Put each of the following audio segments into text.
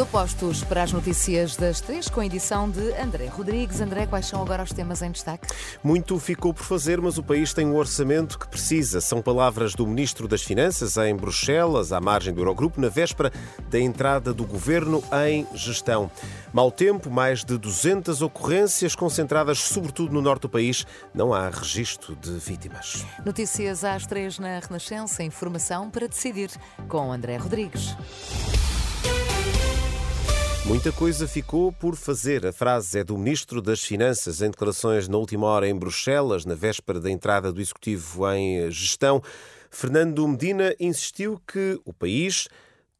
Tudo postos para as notícias das três, com a edição de André Rodrigues. André, quais são agora os temas em destaque? Muito ficou por fazer, mas o país tem o orçamento que precisa. São palavras do Ministro das Finanças em Bruxelas, à margem do Eurogrupo, na véspera da entrada do governo em gestão. Mau tempo, mais de 200 ocorrências concentradas sobretudo no norte do país. Não há registro de vítimas. Notícias às três na Renascença. Informação para decidir com André Rodrigues. Muita coisa ficou por fazer. A frase é do Ministro das Finanças em declarações na última hora em Bruxelas, na véspera da entrada do Executivo em gestão. Fernando Medina insistiu que o país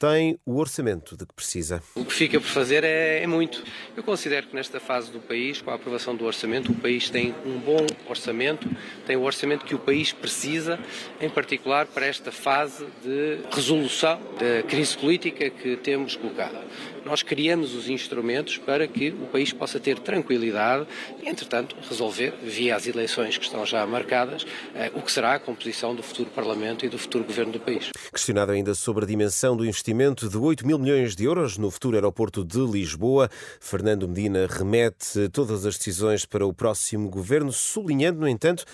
tem o orçamento de que precisa. O que fica por fazer é, é, muito. Eu considero que nesta fase do país, com a aprovação do orçamento, o país tem um bom orçamento, tem o orçamento que o país precisa, em particular para esta fase de resolução da crise política que temos colocado. Nós criamos os instrumentos para que o país possa ter tranquilidade e, entretanto, resolver, via as eleições que estão já marcadas, eh, o que será a composição do futuro Parlamento e do futuro governo do país. Questionado ainda sobre a dimensão do investimento investimento de 8 mil milhões de euros no futuro aeroporto de Lisboa. Fernando Medina remete todas as decisões para o próximo governo, sublinhando, no entanto,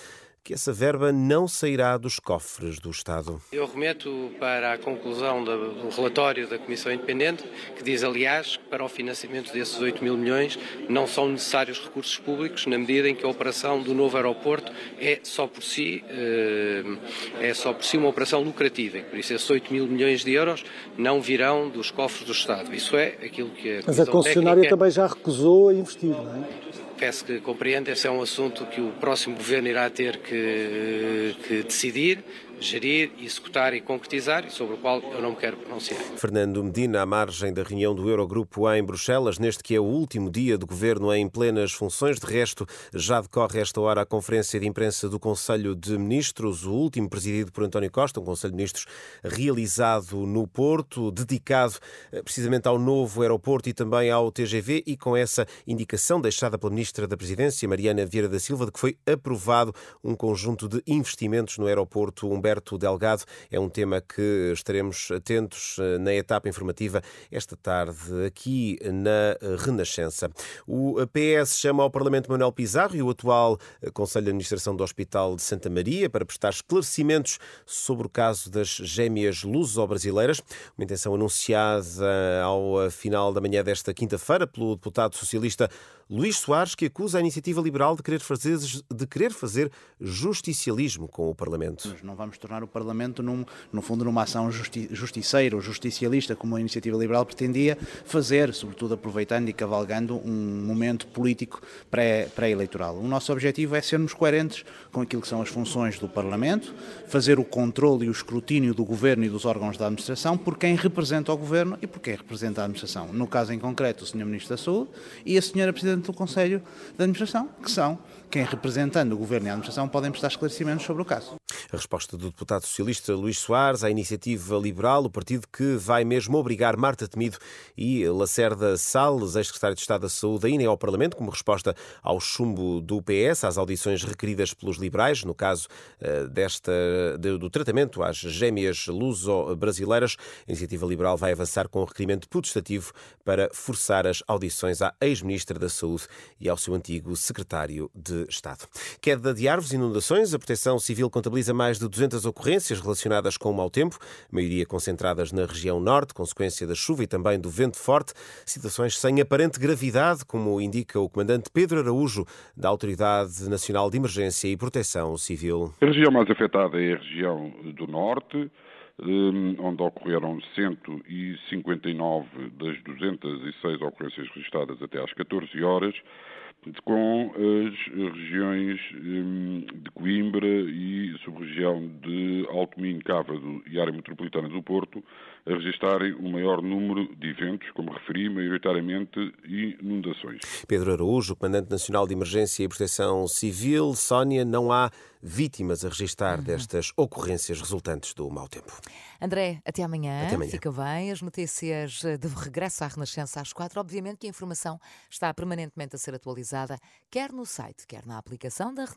que essa verba não sairá dos cofres do Estado. Eu remeto para a conclusão do relatório da Comissão Independente, que diz, aliás, que para o financiamento desses 8 mil milhões não são necessários recursos públicos, na medida em que a operação do novo aeroporto é só por si, eh, é só por si uma operação lucrativa. Por isso, esses 8 mil milhões de euros não virão dos cofres do Estado. Isso é aquilo que a Mas a concessionária técnica... também já recusou a investir, não é? Peço que compreenda, esse é um assunto que o próximo governo irá ter que, que decidir gerir, executar e concretizar e sobre o qual eu não me quero pronunciar. Fernando Medina, à margem da reunião do Eurogrupo em Bruxelas, neste que é o último dia do governo em plenas funções. De resto, já decorre esta hora a conferência de imprensa do Conselho de Ministros, o último presidido por António Costa, um Conselho de Ministros realizado no Porto, dedicado eh, precisamente ao novo aeroporto e também ao TGV e com essa indicação deixada pela Ministra da Presidência, Mariana Vieira da Silva, de que foi aprovado um conjunto de investimentos no aeroporto Humberto Delgado. É um tema que estaremos atentos eh, na etapa informativa esta tarde aqui na Renascença. O PS chama ao Parlamento Manuel Pizarro e o atual eh, Conselho de Administração do Hospital de Santa Maria para prestar esclarecimentos sobre o caso das gêmeas luso-brasileiras. Uma intenção anunciada ao final da manhã desta quinta-feira pelo deputado socialista Luís Soares, que acusa a iniciativa liberal de querer fazer, de querer fazer justicialismo com o Parlamento. Nós não vamos tornar o Parlamento, num, no fundo, numa ação justi justiceira ou justicialista, como a iniciativa liberal pretendia fazer, sobretudo aproveitando e cavalgando um momento político pré-eleitoral. Pré o nosso objetivo é sermos coerentes com aquilo que são as funções do Parlamento, fazer o controle e o escrutínio do Governo e dos órgãos da administração por quem representa o Governo e por quem representa a administração. No caso em concreto, o Sr. Ministro da Saúde e a Sra. Presidente Presidente do Conselho de Administração, que são quem, representando o Governo e a Administração, podem prestar esclarecimentos sobre o caso. A resposta do deputado socialista Luís Soares à iniciativa liberal, o partido que vai mesmo obrigar Marta Temido e Lacerda Salles, ex-secretário de Estado da Saúde, a irem ao Parlamento como resposta ao chumbo do PS, às audições requeridas pelos liberais, no caso eh, desta, do tratamento às gêmeas luso-brasileiras. A iniciativa liberal vai avançar com um requerimento protestativo para forçar as audições à ex-ministra da Saúde e ao seu antigo secretário de Estado. Queda de árvores, inundações, a Proteção Civil contabiliza mais de 200 ocorrências relacionadas com o mau tempo, maioria concentradas na região norte, consequência da chuva e também do vento forte, situações sem aparente gravidade, como indica o comandante Pedro Araújo, da Autoridade Nacional de Emergência e Proteção Civil. A região mais afetada é a região do norte, hum, onde ocorreram 159 das 206 ocorrências registradas até às 14 horas com as regiões hum, de Coimbra e sub-região de Alto Minho, Cávado e área metropolitana do Porto a registarem o maior número de eventos, como referi, maioritariamente inundações. Pedro Araújo, Comandante Nacional de Emergência e Proteção Civil. Sónia, não há vítimas a registar uhum. destas ocorrências resultantes do mau tempo. André, até amanhã. até amanhã. Fica bem. As notícias de regresso à Renascença às quatro. Obviamente que a informação está permanentemente a ser atualizada, quer no site, quer na aplicação da Renascença.